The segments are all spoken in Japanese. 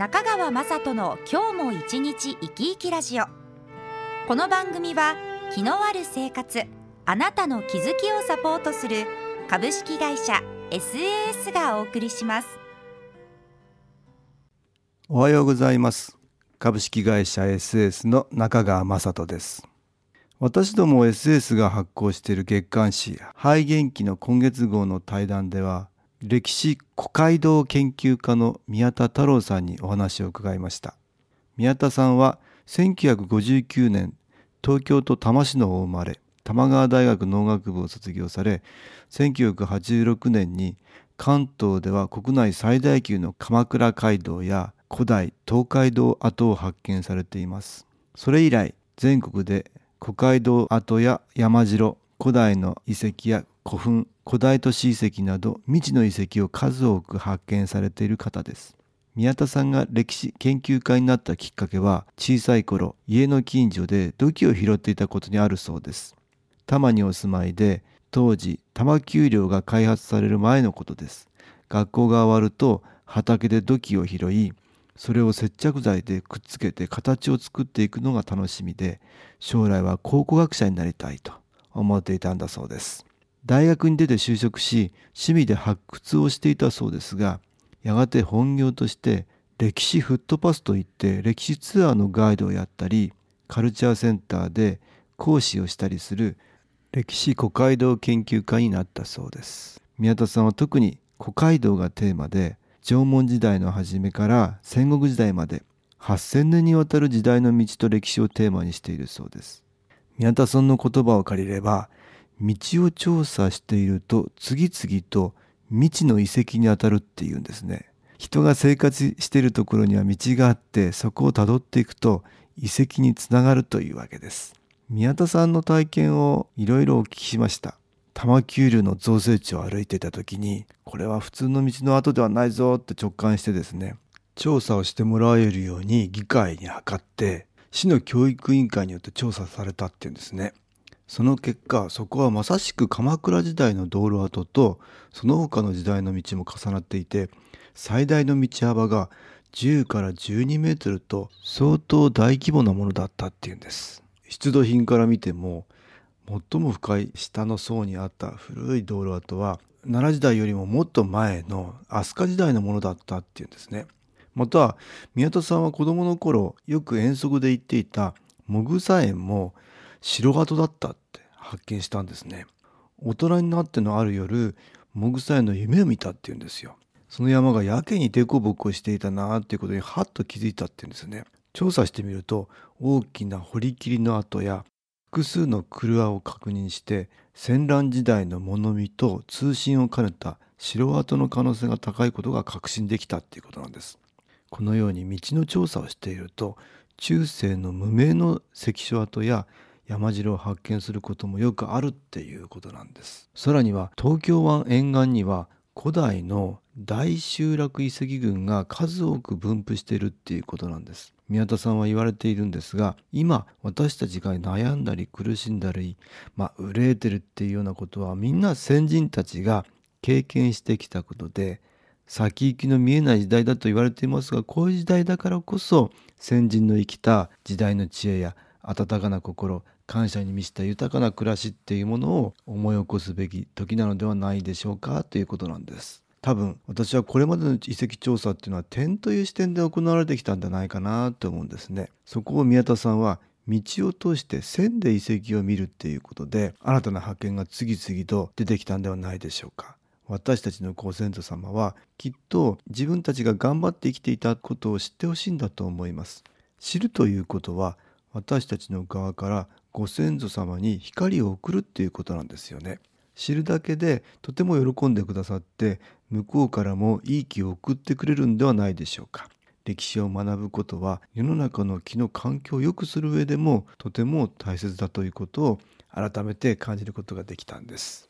中川雅人の今日も一日生き生きラジオ。この番組は気のある生活あなたの気づきをサポートする株式会社 SAS がお送りします。おはようございます。株式会社 SAS の中川雅人です。私ども SS が発行している月刊誌「肺元気」の今月号の対談では歴史古街道研究家の宮田太郎さんにお話を伺いました。宮田さんは1959年東京都多摩市のお生まれ玉川大学農学部を卒業され1986年に関東では国内最大級の鎌倉街道や古代東海道跡を発見されています。それ以来全国で古街道跡や山城古代の遺跡や古墳古代都市遺跡など未知の遺跡を数多く発見されている方です。宮田さんが歴史研究家になったきっかけは小さい頃家の近所で土器を拾っていたことにあるそうです。多摩にお住まいで当時多摩丘陵が開発される前のことです。学校が終わると畑で土器を拾いそれを接着剤でくっつけて形を作っていくのが楽しみで将来は考古学者になりたいと。思っていたんだそうです。大学に出て就職し趣味で発掘をしていたそうですがやがて本業として歴史フットパスといって歴史ツアーのガイドをやったりカルチャーセンターで講師をしたりする歴史古街道研究家になったそうです。宮田さんは特に古街道がテーマで縄文時代の初めから戦国時代まで8,000年にわたる時代の道と歴史をテーマにしているそうです。宮田さんの言葉を借りれば道を調査していると次々と未知の遺跡にあたるっていうんですね。人が生活しているところには道があってそこをたどっていくと遺跡につながるというわけです。宮田さんの体験をいろいろお聞きしました。多摩丘陵の造成地を歩いていた時にこれは普通の道の跡ではないぞって直感してですね調査をしてもらえるように議会に諮って市の教育委員会によって調査されたっていうんですね。その結果そこはまさしく鎌倉時代の道路跡とその他の時代の道も重なっていて最大の道幅が10から12メートルと相当大規模なものだったっていうんです。出土品から見ても最も深い下の層にあった古い道路跡は奈良時代よりももっと前の飛鳥時代のものだったっていうんですね。また宮田さんは子供の頃よく遠足で行っていたもぐさ園も城跡だったって発見したんですね。大人になってのある夜もぐさ園の夢を見たっていうんですよ。その山がやけに凸凹していたなっていうことにハッと気づいたっていうんですね。調査してみると大きな堀切りの跡や複数の車を確認して戦乱時代の物見と通信を兼ねた城跡の可能性が高いことが確信できたっていうことなんです。このように道の調査をしていると中世の無名の関所跡や山城を発見することもよくあるっていうことなんです。さらには東京湾沿岸には古代の大集落遺跡群が数多く分布しているっていうことなんです。宮田さんは言われているんですが今私たちが悩んだり苦しんだりまあ憂えてるっていうようなことはみんな先人たちが経験してきたことで先行きの見えない時代だと言われていますがこういう時代だからこそ先人の生きた時代の知恵や温かな心感謝に満ちた豊かな暮らしっていうものを思い起こすべき時なのではないでしょうか？ということなんです。多分私はこれまでの遺跡調査っていうのは点という視点で行われてきたんじゃないかなと思うんですね。そこを宮田さんは道を通して線で遺跡を見るっていうことで新たな発見が次々と出てきたんではないでしょうか。私たちのご先祖様はきっと自分たちが頑張って生きていたことを知ってほしいんだと思います。知るということは私たちの側からご先祖様に光を送るっていうことなんですよね。知るだけでとても喜んでくださって向こうからもいい気を送ってくれるんではないでしょうか。歴史を学ぶことは世の中の気の環境を良くする上でもとても大切だということを改めて感じることができたんです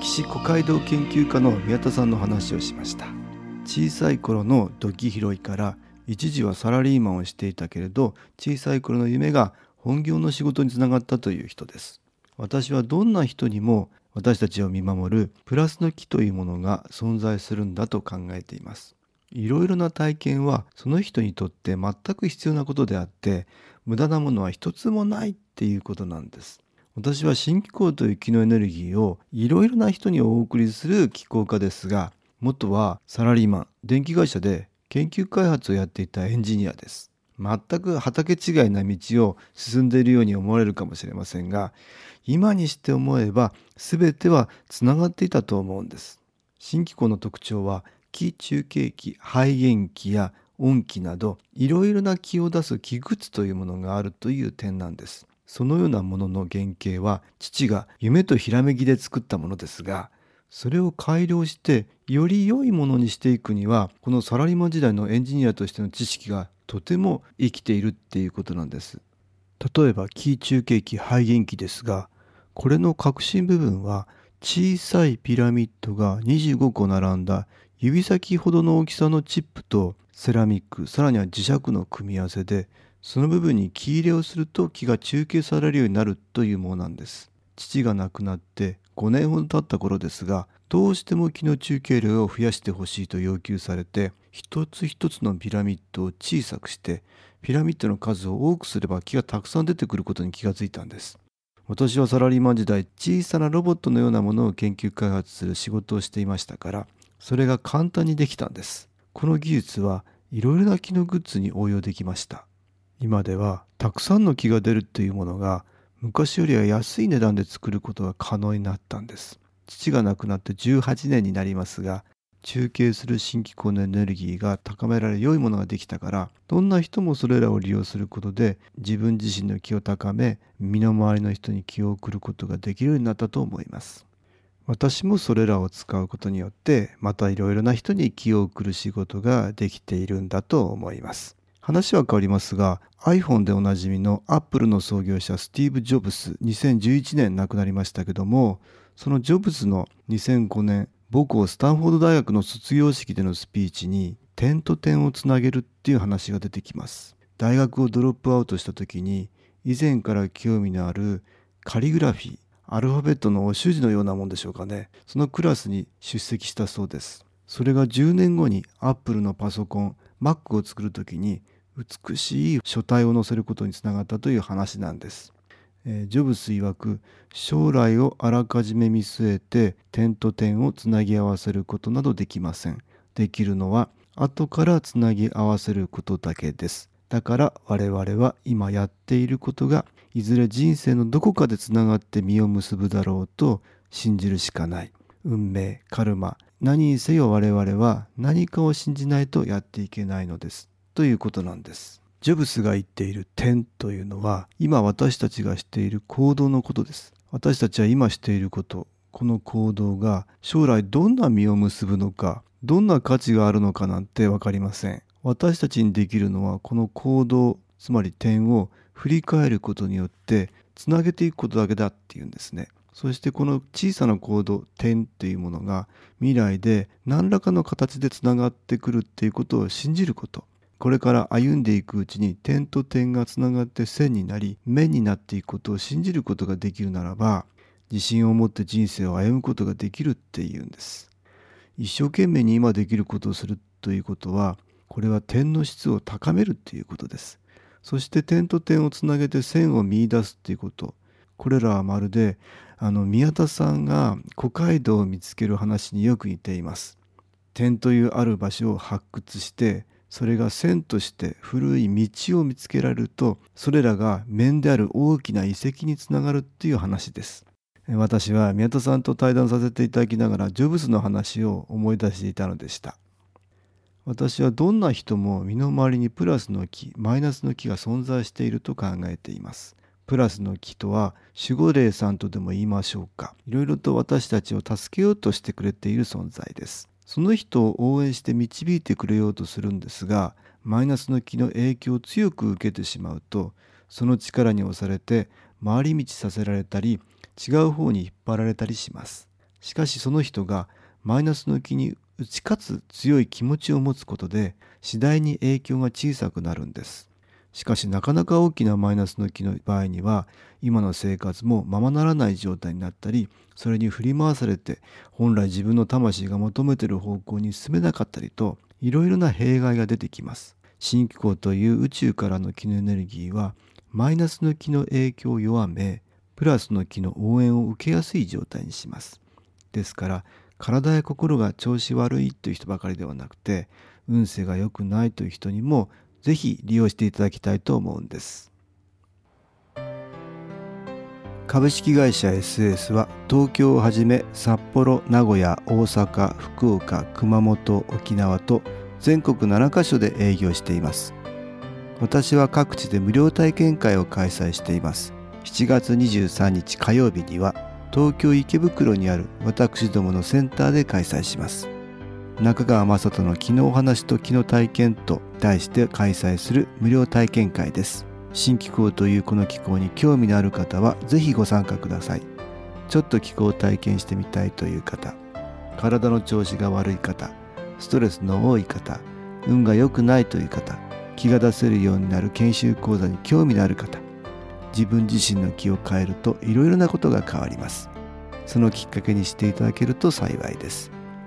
歴史古街道研究家の宮田さんの話をしました。小さい頃の土器拾いから一時はサラリーマンをしていたけれど小さい頃の夢が本業の仕事につながったという人です。私はどんな人にも私たちを見守るプラスの木というものが存在するんだと考えています。いろいろな体験はその人にとって全く必要なことであって無駄なものは一つもないっていうことなんです。私は新気候という気のエネルギーをいろいろな人にお送りする気候家ですが元はサラリーマン電気会社で研究開発をやっていたエンジニアです。全く畑違いな道を進んでいるように思われるかもしれませんが今にして思えば全てはつながっていたと思うんです。新気候の特徴は気中継機肺元気や音気などいろいろな気を出す気靴というものがあるという点なんです。そのようなものの原型は父が夢とひらめきで作ったものですがそれを改良してより良いものにしていくにはこのサラリーマン時代のエンジニアとしての知識がとても生きているっていうことなんです。例えばキー中継機肺元機ですがこれの核心部分は小さいピラミッドが25個並んだ指先ほどの大きさのチップとセラミックさらには磁石の組み合わせでその部分に木入れをすると木が中継されるようになるというものなんです。父が亡くなって5年ほど経った頃ですがどうしても木の中継量を増やしてほしいと要求されて一つ一つのピラミッドを小さくしてピラミッドの数を多くすれば木がたくさん出てくることに気がついたんです。私はサラリーマン時代小さなロボットのようなものを研究開発する仕事をしていましたからそれが簡単にできたんです。この技術はいろいろな木のグッズに応用できました。今ではたくさんの木が出るっていうものが昔よりは安い値段で作ることが可能になったんです。父が亡くなって18年になりますが中継する新機構のエネルギーが高められ良いものができたからどんな人もそれらを利用することで自分自身の気を高め身の回りの人に気を送ることができるようになったと思います。私もそれらを使うことによってまたいろいろな人に気を送る仕事ができているんだと思います。話は変わりますが iPhone でおなじみの Apple の創業者スティーブ・ジョブス2011年亡くなりましたけどもそのジョブズの2005年母校スタンフォード大学の卒業式でのスピーチに点と点をつなげるっていう話が出てきます。大学をドロップアウトした時に以前から興味のあるカリグラフィーアルファベットのお習字のようなもんでしょうかね。そのクラスに出席したそうです。それが10年後にアップルのパソコン Mac を作る時に美しい書体を載せることにつながったという話なんです。え、ジョブス曰く将来をあらかじめ見据えて点と点をつなぎ合わせることなどできません。できるのは後からつなぎ合わせることだけです。だから我々は今やっていることがいずれ人生のどこかでつながって実を結ぶだろうと信じるしかない。運命、カルマ、何にせよ我々は何かを信じないとやっていけないのです。ということなんです。ジョブスが言っている点というのは今私たちがしている行動のことです。私たちは今していることこの行動が将来どんな実を結ぶのかどんな価値があるのかなんて分かりません。私たちにできるのはこの行動つまり点を振り返ることによってつなげていくことだけだっていうんですね。そしてこの小さなコード点というものが未来で何らかの形でつながってくるっていうことを信じることこれから歩んでいくうちに点と点がつながって線になり面になっていくことを信じることができるならば自信を持って人生を歩むことができるっていうんです。一生懸命に今できることをするということはこれは点の質を高めるっていうことです。そして点と点をつなげて線を見出すっていうこと。これらはまるであの宮田さんが古街道を見つける話によく似ています。点というある場所を発掘してそれが線として古い道を見つけられるとそれらが面である大きな遺跡につながるっていう話です。私は宮田さんと対談させていただきながらジョブズの話を思い出していたのでした。私はどんな人も身の回りにプラスの木マイナスの木が存在していると考えています。プラスの木とは守護霊さんとでも言いましょうか。いろいろと私たちを助けようとしてくれている存在です。その人を応援して導いてくれようとするんですがマイナスの木の影響を強く受けてしまうとその力に押されて回り道させられたり違う方に引っ張られたりします。しかしその人がマイナスの木に打ち勝つ強い気持ちを持つことで次第に影響が小さくなるんです。しかしなかなか大きなマイナスの気の場合には今の生活もままならない状態になったりそれに振り回されて本来自分の魂が求めている方向に進めなかったりといろいろな弊害が出てきます。新機構という宇宙からの気のエネルギーはマイナスの気の影響を弱めプラスの気の応援を受けやすい状態にします。ですから体や心が調子悪いという人ばかりではなくて運勢が良くないという人にもぜひ利用していただきたいと思うんです。株式会社 SS は東京をはじめ札幌名古屋大阪福岡熊本沖縄と全国7カ所で営業しています。私は各地で無料体験会を開催しています。7月23日火曜日には東京池袋にある私どものセンターで開催します。中川雅人の「昨日話と昨日体験」と題して開催する無料体験会です。新気候というこの気候に興味のある方は是非ご参加ください。ちょっと気候を体験してみたいという方体の調子が悪い方ストレスの多い方運が良くないという方気が出せるようになる研修講座に興味のある方自分自身の気を変えるといろいろなことが変わります。そのきっかけにしていただけると幸いです。